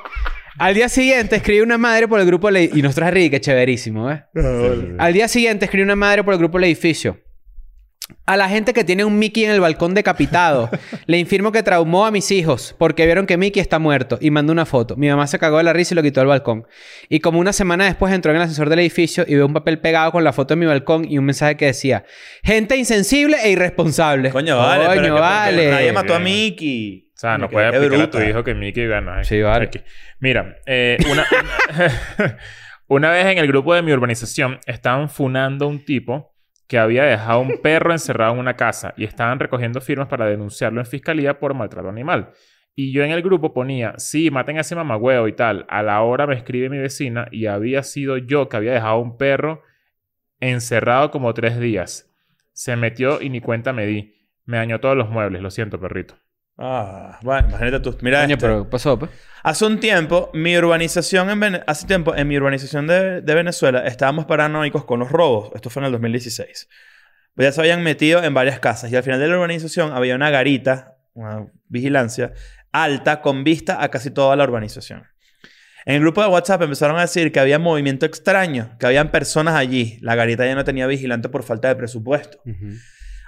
Al día siguiente escribe una madre por el grupo... edi- Y nosotros ríe, que chéverísimo, ¿ves? Al día siguiente escribe una madre por el grupo del edificio. A la gente que tiene un Mickey en el balcón decapitado, le informo que traumó a mis hijos porque vieron que Mickey está muerto y mandó una foto. Mi mamá se cagó de la risa y lo quitó del balcón. Y como una semana después entró en el ascensor del edificio y veo un papel pegado con la foto de mi balcón y un mensaje que decía: Gente insensible e irresponsable. Coño, vale. pero Coño, que- vale. Nadie mató a. Mickey. O sea, no que explicar a tu hijo que Mickey gana. Sí, vale. Mira, eh, una, una vez en el grupo de mi urbanización estaban funando a un tipo que había dejado un perro encerrado en una casa y estaban recogiendo firmas para denunciarlo en fiscalía por maltrato animal. Y yo en el grupo ponía, sí, maten a ese mamagüeo y tal. A la hora me escribe mi vecina y había sido yo que había dejado un perro encerrado como tres días. Se metió y ni cuenta me di. Me dañó todos los muebles. Lo siento, perrito. Ah, bueno, imagínate tú. Mira Coño, este. pero ¿qué pasó, pues? Hace un tiempo, mi urbanización en Vene- hace tiempo, en mi urbanización de, de Venezuela, estábamos paranoicos con los robos. Esto fue en el 2016. Pues ya se habían metido en varias casas y al final de la urbanización había una garita, una vigilancia alta con vista a casi toda la urbanización. En el grupo de WhatsApp empezaron a decir que había movimiento extraño, que habían personas allí. La garita ya no tenía vigilante por falta de presupuesto.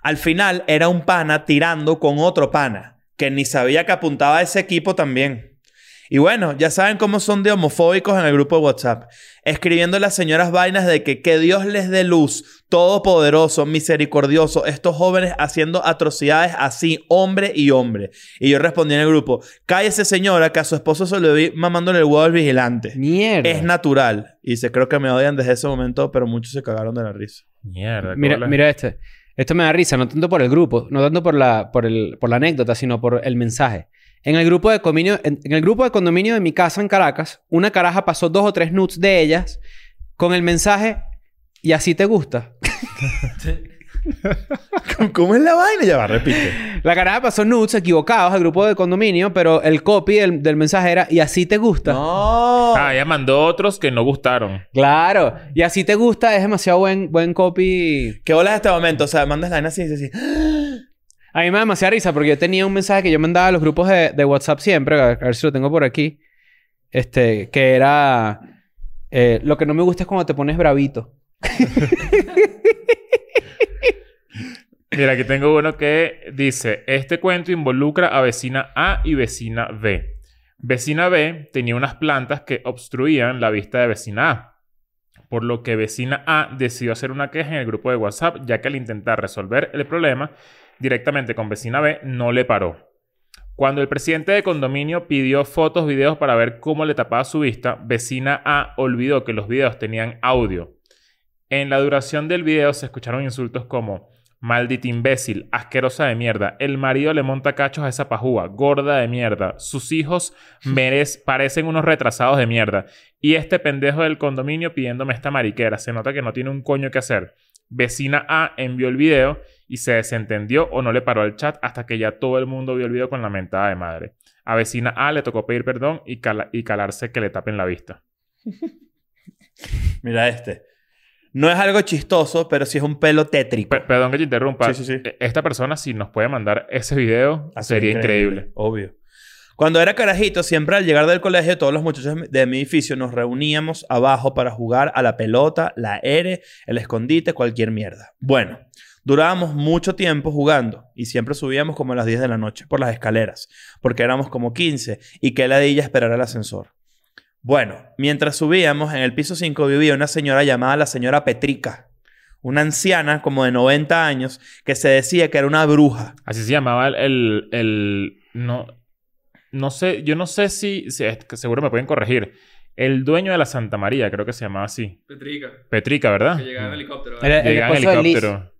Al final era un pana tirando con otro pana, que ni sabía que apuntaba a ese equipo también. Y bueno, ya saben cómo son de homofóbicos en el grupo de WhatsApp. Escribiendo las señoras vainas de que, que Dios les dé luz, todopoderoso, misericordioso, estos jóvenes haciendo atrocidades así, hombre y hombre. Y yo respondí en el grupo, cállese señora, que a su esposo se lo vi mamándole el huevo al vigilante. Mierda. Es natural. Y dice, creo que me odian desde ese momento, pero muchos se cagaron de la risa. Mierda. Mira, mira este. Esto me da risa, no tanto por el grupo, no tanto por la, por el, por la anécdota, sino por el mensaje. En el grupo de condominio, en, en el grupo de condominio de mi casa en Caracas, una caraja pasó dos o tres nudes de ellas con el mensaje ¿y así te gusta? ¿Cómo es la vaina? Ya va, repite. La caraja pasó nudes equivocados al grupo de condominio, pero el copy del, del mensaje era ¿y así te gusta? No. Ah, ella mandó otros que no gustaron. Claro. Y así te gusta es demasiado buen, buen copy. ¿Qué bolas este momento? O sea, mandas la vaina así y dices así. A mí me da demasiada risa porque yo tenía un mensaje que yo mandaba a los grupos de, de WhatsApp siempre, a, a ver si lo tengo por aquí, este, que era, eh, lo que no me gusta es cuando te pones bravito. Mira, aquí tengo uno que dice: Este cuento involucra a vecina A y vecina B. Vecina B tenía unas plantas que obstruían la vista de vecina A. Por lo que vecina A decidió hacer una queja en el grupo de WhatsApp, ya que al intentar resolver el problema directamente con vecina B no le paró. Cuando el presidente de condominio pidió fotos, videos para ver cómo le tapaba su vista, vecina A olvidó que los videos tenían audio. En la duración del video se escucharon insultos como Maldita imbécil, asquerosa de mierda, el marido le monta cachos a esa pajúa, gorda de mierda, sus hijos merec- parecen unos retrasados de mierda, y este pendejo del condominio pidiéndome esta mariquera, se nota que no tiene un coño que hacer. Vecina A envió el video y se desentendió o no le paró el chat hasta que ya todo el mundo vio el video con la mentada de madre. A vecina A le tocó pedir perdón y, cala- y calarse que le tapen la vista. Mira este. No es algo chistoso, pero sí es un pelo tétrico. Pe- perdón que te interrumpa. Sí, sí, sí. E- Esta persona, si nos puede mandar ese video, Así, sería increíble. Obvio. Cuando era carajito, siempre al llegar del colegio, todos los muchachos de mi edificio nos reuníamos abajo para jugar a la pelota, la R, el escondite, cualquier mierda. Bueno, durábamos mucho tiempo jugando y siempre subíamos como a las 10 de la noche por las escaleras, porque éramos como 15 y qué ladilla esperar el ascensor. Bueno, mientras subíamos, en el piso 5 vivía una señora llamada la señora Petrica, una anciana como de 90 años que se decía que era una bruja. Así se llamaba el... el- el- no, no sé, yo no sé si, si- es que seguro me pueden corregir. El dueño de la Santa María, creo que se llamaba así. Petrica. Petrica, ¿verdad? Que llegaba en helicóptero. El Llegaba en esposo de Liz. helicóptero.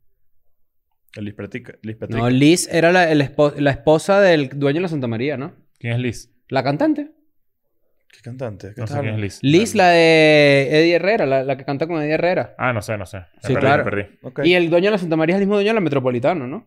El Liz Petrica. Liz Petrica. No, Liz era la, el espo- la esposa del dueño de la Santa María, ¿no? ¿Quién es Liz? La cantante. ¿Qué cantante? ¿Qué No sé quién es? Liz. Liz, la de Eddie Herrera, la, la que canta con Eddie Herrera. Ah, no sé, no sé. Me Sí, perdí, claro. me perdí. Ok. Y el dueño de la Santa María es el mismo dueño de la Metropolitana, ¿no?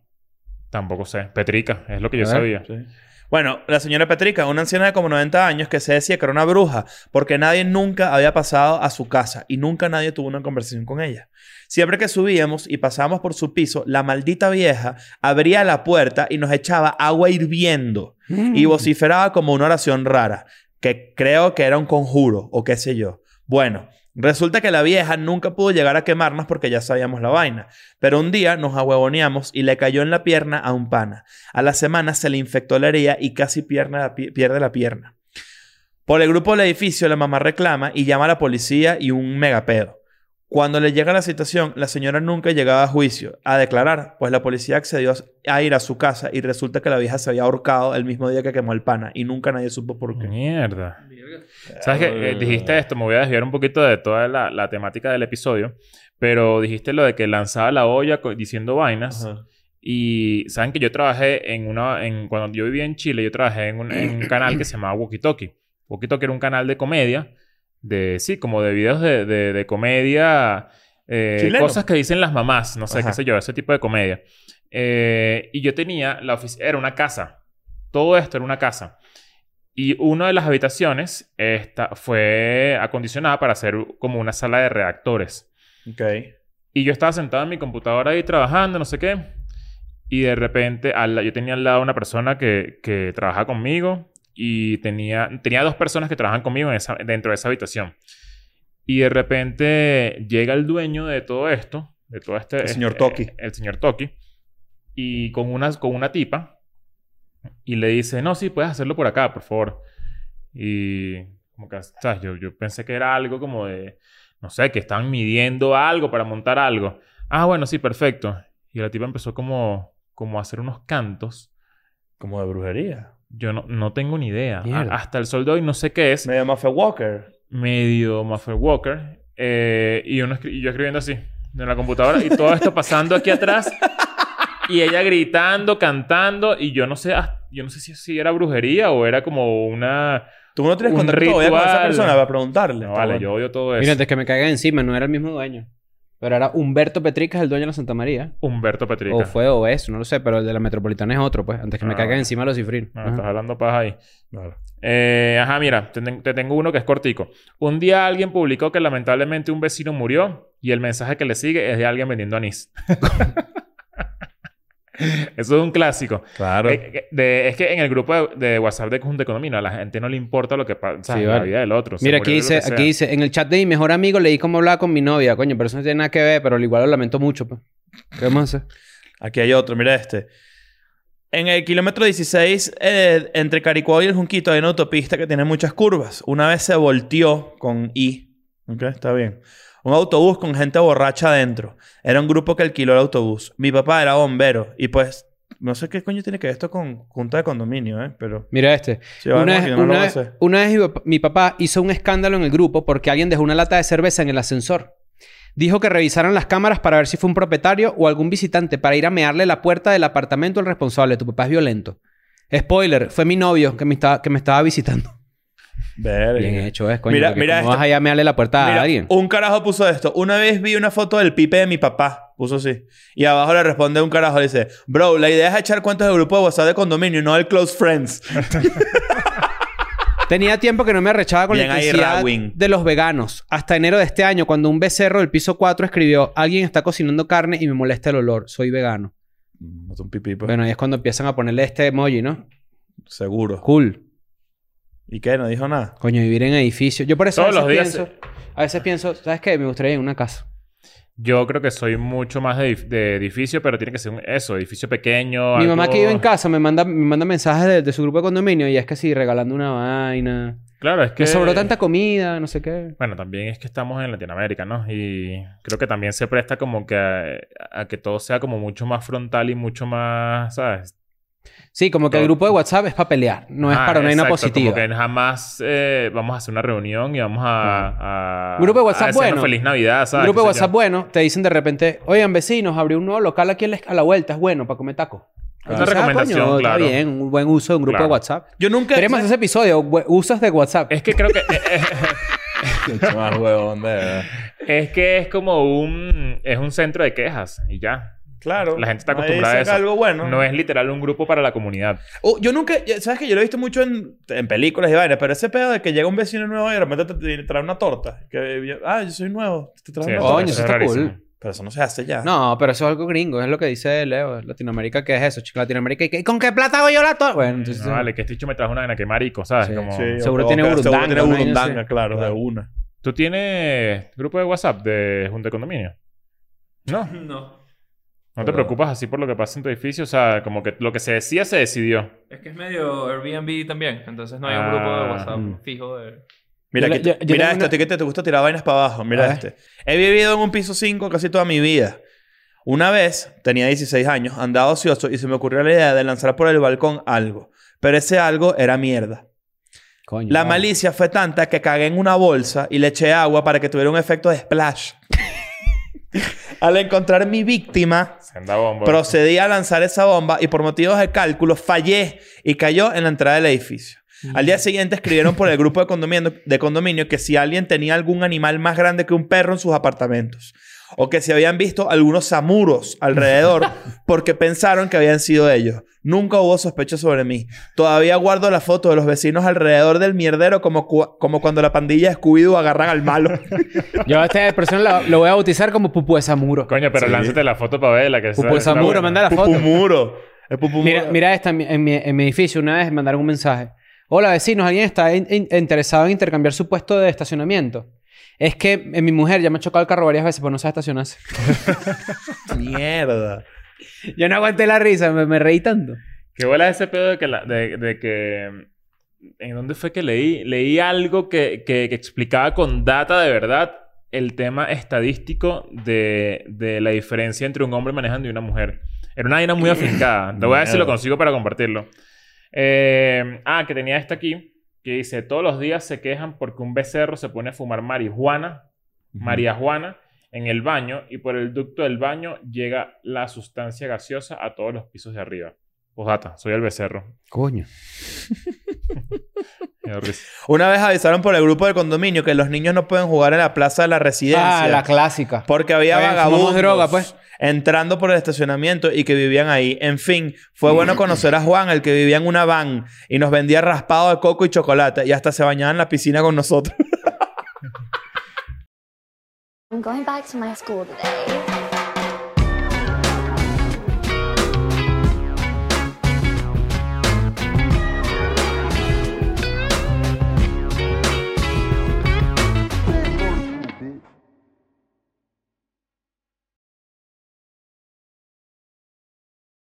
Tampoco sé. Petrica, es lo que yo A ver. sabía. Sí. Bueno, la señora Petrica, una anciana de como 90 años que se decía que era una bruja porque nadie nunca había pasado a su casa y nunca nadie tuvo una conversación con ella. Siempre que subíamos y pasábamos por su piso, la maldita vieja abría la puerta y nos echaba agua hirviendo y vociferaba como una oración rara, que creo que era un conjuro o qué sé yo. Bueno, resulta que la vieja nunca pudo llegar a quemarnos porque ya sabíamos la vaina, pero un día nos ahuevoneamos y le cayó en la pierna a un pana. A la semana se le infectó la herida y casi pierna pierde la pierna. Por el grupo del edificio, la mamá reclama y llama a la policía y un megapedo. Cuando le llega la citación, la señora nunca llegaba a juicio a declarar, pues la policía accedió a ir a su casa y resulta que la vieja se había ahorcado el mismo día que quemó el pana y nunca nadie supo por qué. Mierda. ¿Sabes qué? Eh, dijiste esto, me voy a desviar un poquito de toda la, la temática del episodio, pero dijiste lo de que lanzaba la olla diciendo vainas. Ajá. Y saben que yo trabajé en una. En, cuando yo vivía en Chile, yo trabajé en un, en un canal que se llamaba Walkie Talkie. Walkie Talkie era un canal de comedia, de sí, como de videos de, de, de comedia, eh, cosas que dicen las mamás, no sé Ajá. qué sé yo, ese tipo de comedia. Eh, y yo tenía la oficina, era una casa. Todo esto era una casa. Y una de las habitaciones esta, fue acondicionada para hacer como una sala de redactores. Ok. Y yo estaba sentado en mi computadora ahí trabajando, no sé qué. Y de repente, al yo tenía al lado una persona que, que trabajaba conmigo. Y tenía, tenía dos personas que trabajan conmigo en esa- dentro de esa habitación. Y de repente llega el dueño de todo esto, de todo este... El señor este- Toki. El señor Toki. Y con una, con una tipa. Y le dice, no, sí, puedes hacerlo por acá, por favor. Y como que, ¿sabes? Yo, yo pensé que era algo como de, no sé, que estaban midiendo algo para montar algo. Ah, bueno, sí, perfecto. Y la tipa empezó como, como a hacer unos cantos. Como de brujería. Yo no, no tengo ni idea. A- hasta el sol de hoy no sé qué es. Medio Mafia Walker. Medio Muffler Walker. Eh, y, uno escri- y yo escribiendo así, en la computadora. Y todo esto pasando aquí atrás. Y ella gritando, cantando. Y yo no sé, yo no sé si, si era brujería o era como una... ¿Tú no tienes Un contacto con esa persona para preguntarle? No, vale, bueno. yo odio todo eso. Mira, antes que me caigan encima, no era el mismo dueño. Pero era Humberto Petricas, el dueño de la Santa María. Humberto Petrica. O fue o es, no lo sé, pero el de la Metropolitana es otro, pues. Antes que me Ah, caigan bueno. encima los cifrín. Ajá. estás hablando paja ahí. Claro. Eh, ajá, mira, te, te tengo uno que es cortico. Un día alguien publicó que lamentablemente un vecino murió y el mensaje que le sigue es de alguien vendiendo anís. Eso es un clásico. Claro. Eh, eh, de- es que en el grupo de, de WhatsApp de Junta de Condominio a la gente no le importa lo que pasa Sí, en la vida del otro. Se Mira, aquí dice, aquí dice, en el chat de mi mejor amigo leí cómo hablaba con mi novia. Coño, pero eso no tiene nada que ver, pero al igual lo lamento mucho, pues. ¿Qué vamos a hacer? Aquí hay otro, mira este. En el kilómetro 16, eh, entre Caricuao y el Junquito, hay una autopista que tiene muchas curvas. Una vez se volteó con I. Ok, está bien. Un autobús con gente borracha adentro. Era un grupo que alquiló el autobús. Mi papá era bombero. Y pues, no sé qué coño tiene que ver esto con junta de condominio, ¿eh? Pero... Mira este. Una, vez, una vez- hacer. una vez mi papá- hizo un escándalo en el grupo porque alguien dejó una lata de cerveza en el ascensor. Dijo que revisaran las cámaras para ver si fue un propietario o algún visitante para ir a mearle la puerta del apartamento al responsable. Tu papá es violento. Spoiler, fue mi novio que me estaba, que me estaba visitando. Verga. Bien hecho, es, coño. Mira- mira ¿cómo esto. vas a mearle la puerta Mira, a alguien? un carajo puso esto. Una vez vi una foto del pipe de mi papá. Puso así. Y abajo le responde un carajo. Le dice... Bro, la idea es echar cuentos de grupo de WhatsApp de condominio no del close friends. Tenía tiempo que no me arrechaba con Bien la intensidad de los veganos. Hasta enero de este año, cuando un becerro del piso 4 escribió Alguien está cocinando carne y me molesta el olor. Soy vegano. No es un pipí, pues. Bueno, ahí es cuando empiezan a ponerle este emoji, ¿no? Seguro. Cool. ¿Y qué? No dijo nada. Coño, vivir en edificios. Yo por eso Todos a los veces días pienso... A veces pienso... ¿Sabes qué? Me gustaría ir en una casa. Yo creo que soy mucho más de, de edificio, pero tiene que ser un- eso, edificio pequeño. Mi algo- mamá que vive en casa me manda, me manda mensajes de, de su grupo de condominio y es que sí, regalando una vaina. Claro, es que... Que sobró tanta comida, no sé qué. Bueno, también es que estamos en Latinoamérica, ¿no? Y creo que también se presta como que a, a que todo sea como mucho más frontal y mucho más, ¿sabes? Sí, como que el grupo de WhatsApp es para pelear, no es Ah, para una vaina exacto, positiva. Como que jamás eh, vamos a hacer una reunión y vamos a... a Grupo de WhatsApp a bueno. feliz Navidad, ¿sabes? grupo de yo. WhatsApp bueno, te dicen de repente, oigan vecinos, abrió un nuevo local aquí a la vuelta, es bueno para comer taco. Una Entonces, ah, recomendación, coño, claro. Está bien, un buen uso de un grupo Claro. de WhatsApp. Yo nunca... Queremos ese episodio, usos de WhatsApp. Es que creo que... eh, eh, más huevón, de verdad. es que es como un... Es un centro de quejas y ya. Claro. La gente está acostumbrada a eso. algo bueno. No es literal un grupo para la comunidad. Oh, yo nunca... ¿Sabes que Yo lo he visto mucho en, en películas y vainas. Pero ese pedo de que llega un vecino nuevo y de repente te, te trae una torta. Que... Ah, yo soy nuevo. Te trae Sí, una eso- torta. Coño, eso es está rarísimo. cool. Pero eso no se hace ya. No, pero eso es algo gringo, es lo que dice Leo. Latinoamérica, ¿qué es eso? Chico, Latinoamérica, ¿y qué- ¿con qué plata hago yo la torta? Bueno, entonces... No, vale, que este dicho me trajo una gana que marico, ¿sabes? Sí. Como... Sí, Seguro tiene burundanga, Seguro tiene burundanga, claro, de una. ¿Tú tienes grupo de WhatsApp de Junta de Condominio? No. No. ¿No te preocupas así por lo que pasa en tu edificio? O sea, como que lo que se decía se decidió. Es que es medio Airbnb también. Entonces no hay un Ah. grupo de WhatsApp Mm. fijo de... Mira, Yo le- aquí- yo- yo mira tengo esto, una- a ti que te, te gusta tirar vainas para abajo. A Mira ver. este. He vivido en un piso 5 casi toda mi vida. Una vez, tenía 16 años, andaba ocioso y se me ocurrió la idea de lanzar por el balcón algo. Pero ese algo era mierda. Coño. La vale. malicia fue tanta que cagué en una bolsa y le eché agua para que tuviera un efecto de splash. Al encontrar mi víctima, Senda bomba. procedí a lanzar esa bomba y por motivos de cálculo fallé y cayó en la entrada del edificio. Al día siguiente escribieron por el grupo de condominio, de condominio que si alguien tenía algún animal más grande que un perro en sus apartamentos. O que si habían visto algunos samuros alrededor porque pensaron que habían sido ellos. Nunca hubo sospechas sobre mí. Todavía guardo la foto de los vecinos alrededor del mierdero como, cu- como cuando la pandilla de Scooby-Doo agarran al malo. Yo a esta persona lo, lo voy a bautizar como Pupu de Samuro. Coño, pero Sí. lánzate la foto para verla. Que Pupu de Samuro, manda la foto. Pupumuro. Pupumuro. Mira, mira esta en mi, en, mi, en mi edificio. Una vez me mandaron un mensaje. Hola, vecinos. ¿Alguien está in- in- interesado en intercambiar su puesto de estacionamiento? Es que eh, mi mujer ya me ha chocado el carro varias veces, pero no sabe estacionarse. Mierda. Yo no aguanté la risa. Me, me reí tanto. Qué bola ese pedo de que... la- de, de que ¿En dónde fue que leí? Leí algo que, que- que explicaba con data de verdad el tema estadístico de, de la diferencia entre un hombre manejando y una mujer. Era una vaina muy afincada. Te voy a ver si lo consigo para compartirlo. Eh, ah, que tenía esta aquí. Que dice... Todos los días se quejan porque un becerro se pone a fumar marihuana. María Juana en el baño y por el ducto del baño llega la sustancia gaseosa a todos los pisos de arriba. Postdata, soy el becerro. Coño. Una vez avisaron por el grupo del condominio que los niños no pueden jugar en la plaza de la residencia. Ah, la clásica. Porque había bien, vagabundos droga, pues. Entrando por el estacionamiento y que vivían ahí. En fin, fue bueno conocer a Juan, el que vivía en una van y nos vendía raspado de coco y chocolate y hasta se bañaba en la piscina con nosotros. I'm going back to my school today.